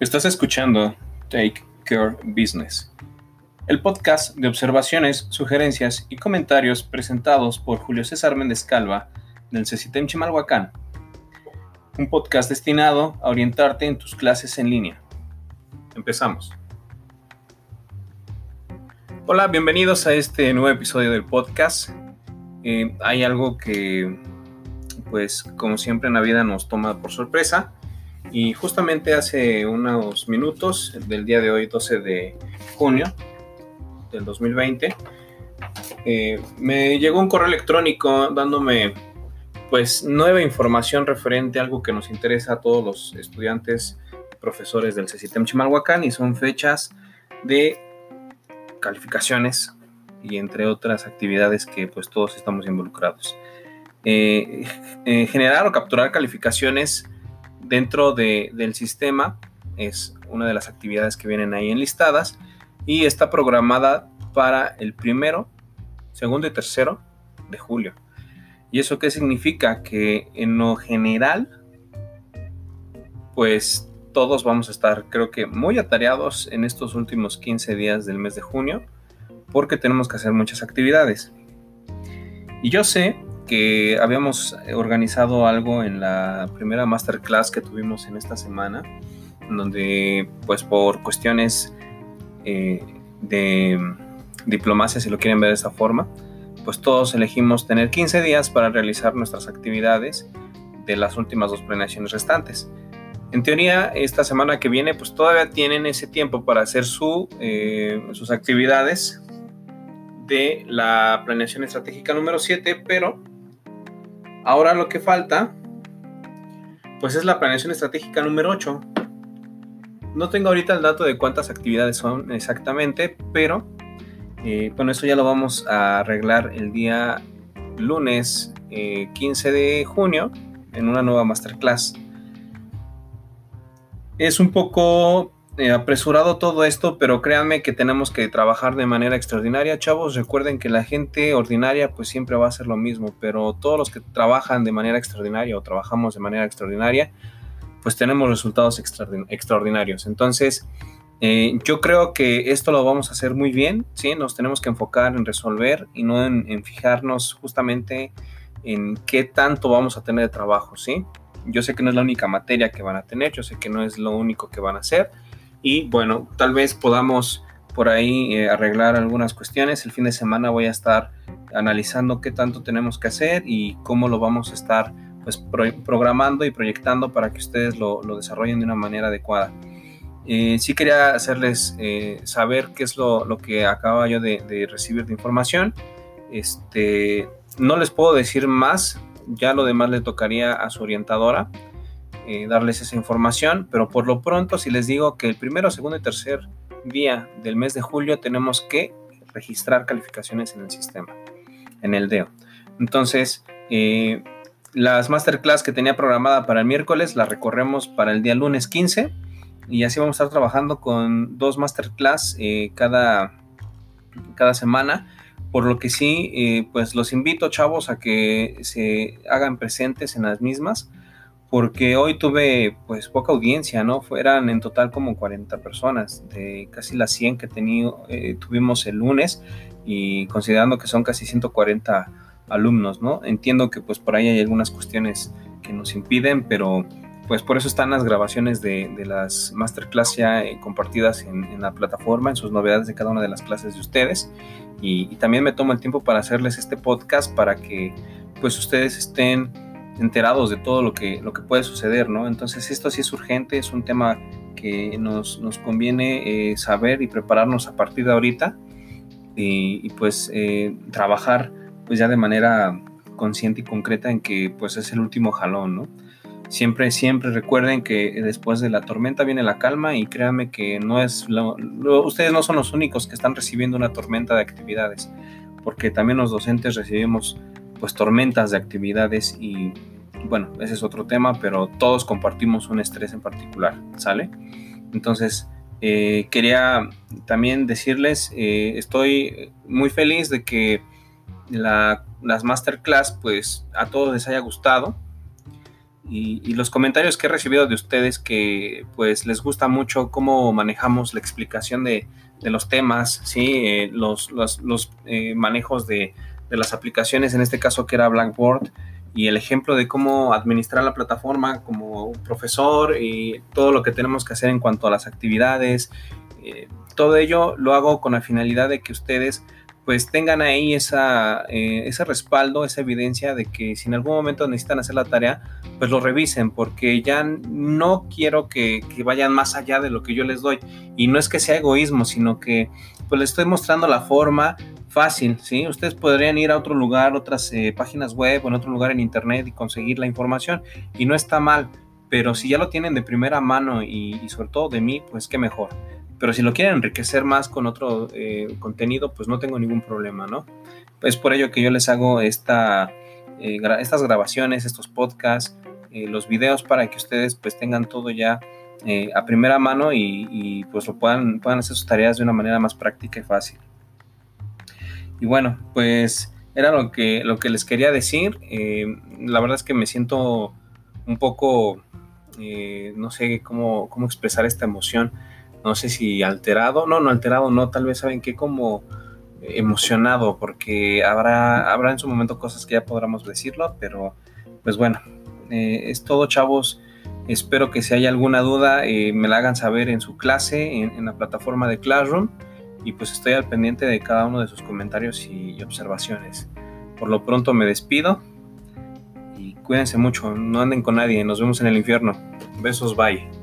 Estás escuchando Take Care Business, el podcast de observaciones, sugerencias y comentarios presentados por Julio César Méndez Calva del CECITEM Chimalhuacán, un podcast destinado a orientarte en tus clases en línea. Empezamos. Hola, bienvenidos a este nuevo episodio del podcast. Eh, hay algo que, pues, como siempre en la vida nos toma por sorpresa y justamente hace unos minutos, del día de hoy, 12 de junio del 2020, eh, me llegó un correo electrónico dándome pues nueva información referente a algo que nos interesa a todos los estudiantes profesores del CECITEM Chimalhuacán y son fechas de calificaciones y entre otras actividades que pues todos estamos involucrados. Eh, generar o capturar calificaciones dentro del sistema es una de las actividades que vienen ahí enlistadas y está programada para el primero, segundo y tercero de julio. ¿Y eso qué significa? Que en lo general, pues todos vamos a estar creo que muy atareados en estos últimos 15 días del mes de junio porque tenemos que hacer muchas actividades. Y yo sé que habíamos organizado algo en la primera masterclass que tuvimos en esta semana, donde pues por cuestiones eh, de diplomacia, si lo quieren ver de esa forma, pues todos elegimos tener 15 días para realizar nuestras actividades de las últimas dos planeaciones restantes. En teoría, esta semana que viene, pues todavía tienen ese tiempo para hacer su, eh, sus actividades de la planeación estratégica número 7, pero Ahora lo que falta, pues es la planeación estratégica número 8. No tengo ahorita el dato de cuántas actividades son exactamente, pero eh, bueno, eso ya lo vamos a arreglar el día lunes 15 eh, de junio en una nueva masterclass. Es un poco eh, apresurado todo esto, pero créanme que tenemos que trabajar de manera extraordinaria, chavos. Recuerden que la gente ordinaria pues siempre va a hacer lo mismo, pero todos los que trabajan de manera extraordinaria o trabajamos de manera extraordinaria, pues tenemos resultados extraordinarios. Entonces, eh, yo creo que esto lo vamos a hacer muy bien, ¿sí? Nos tenemos que enfocar en resolver y no en, en fijarnos justamente en qué tanto vamos a tener de trabajo, ¿sí? Yo sé que no es la única materia que van a tener, yo sé que no es lo único que van a hacer, y bueno, tal vez podamos por ahí eh, arreglar algunas cuestiones. El fin de semana voy a estar analizando qué tanto tenemos que hacer y cómo lo vamos a estar pues, programando y proyectando para que ustedes lo, desarrollen de una manera adecuada. Eh, sí quería hacerles eh, saber qué es lo, que acaba yo de, recibir de información. Este, no les puedo decir más, ya lo demás le tocaría a su orientadora. Eh, darles esa información, pero por lo pronto si les digo que el primero, segundo y tercer día del mes de julio tenemos que registrar calificaciones en el sistema, en el DEO. Entonces, eh, las masterclass que tenía programada para el miércoles las recorremos para el día lunes 15 y así vamos a estar trabajando con dos masterclass eh, cada, cada semana. Por lo que sí, pues los invito, chavos, a que se hagan presentes en las mismas porque hoy tuve pues poca audiencia, ¿no? Fueran en total como 40 personas, de casi las 100 que tenido, eh, tuvimos el lunes y considerando que son casi 140 alumnos, ¿no? Entiendo que pues por ahí hay algunas cuestiones que nos impiden, pero pues por eso están las grabaciones de, las masterclass ya eh, compartidas en, la plataforma, en sus novedades de cada una de las clases de ustedes. Y, y también me tomo el tiempo para hacerles este podcast para que pues ustedes estén enterados de todo lo que, lo que puede suceder, ¿no? Entonces esto sí es urgente, es un tema que nos, conviene eh, saber y prepararnos a partir de ahorita y, pues eh, trabajar pues ya de manera consciente y concreta en que pues es el último jalón, ¿no? Siempre, siempre recuerden que después de la tormenta viene la calma y créanme que no es ustedes no son los únicos que están recibiendo una tormenta de actividades, porque también los docentes recibimos pues tormentas de actividades y bueno, ese es otro tema, pero todos compartimos un estrés en particular, ¿sale? Entonces, eh, quería también decirles, eh, estoy muy feliz de que la, las masterclass pues a todos les haya gustado y, los comentarios que he recibido de ustedes que pues les gusta mucho cómo manejamos la explicación de, los temas, ¿sí? Eh, los, los, eh, manejos de, de, las aplicaciones, en este caso que era Blackboard, y el ejemplo de cómo administrar la plataforma como profesor y todo lo que tenemos que hacer en cuanto a las actividades. Eh, todo ello lo hago con la finalidad de que ustedes pues tengan ahí esa, eh, ese respaldo, esa evidencia de que si en algún momento necesitan hacer la tarea, pues lo revisen, porque ya no quiero que, vayan más allá de lo que yo les doy. Y no es que sea egoísmo, sino que pues les estoy mostrando la forma fácil, ¿sí? Ustedes podrían ir a otro lugar, otras eh, páginas web o en otro lugar en internet y conseguir la información y no está mal, pero si ya lo tienen de primera mano y, y sobre todo de mí, pues qué mejor. Pero si lo quieren enriquecer más con otro eh, contenido, pues no tengo ningún problema, ¿no? Es por ello que yo les hago esta, eh, estas grabaciones, estos podcasts, los videos para que ustedes pues tengan todo ya a primera mano y, pues lo puedan, puedan hacer sus tareas de una manera más práctica y fácil. Y bueno, pues era lo que, lo que les quería decir. la verdad es que me siento un poco, no sé cómo, cómo expresar esta emoción no sé si alterado, no, no alterado, no, tal vez saben que como emocionado, porque habrá, habrá en su momento cosas que ya podremos decirlo, pero pues bueno, eh, es todo chavos. Espero que si hay alguna duda eh, me la hagan saber en su clase, en, la plataforma de Classroom, y pues estoy al pendiente de cada uno de sus comentarios y observaciones. Por lo pronto me despido y cuídense mucho, no anden con nadie, nos vemos en el infierno. Besos, bye.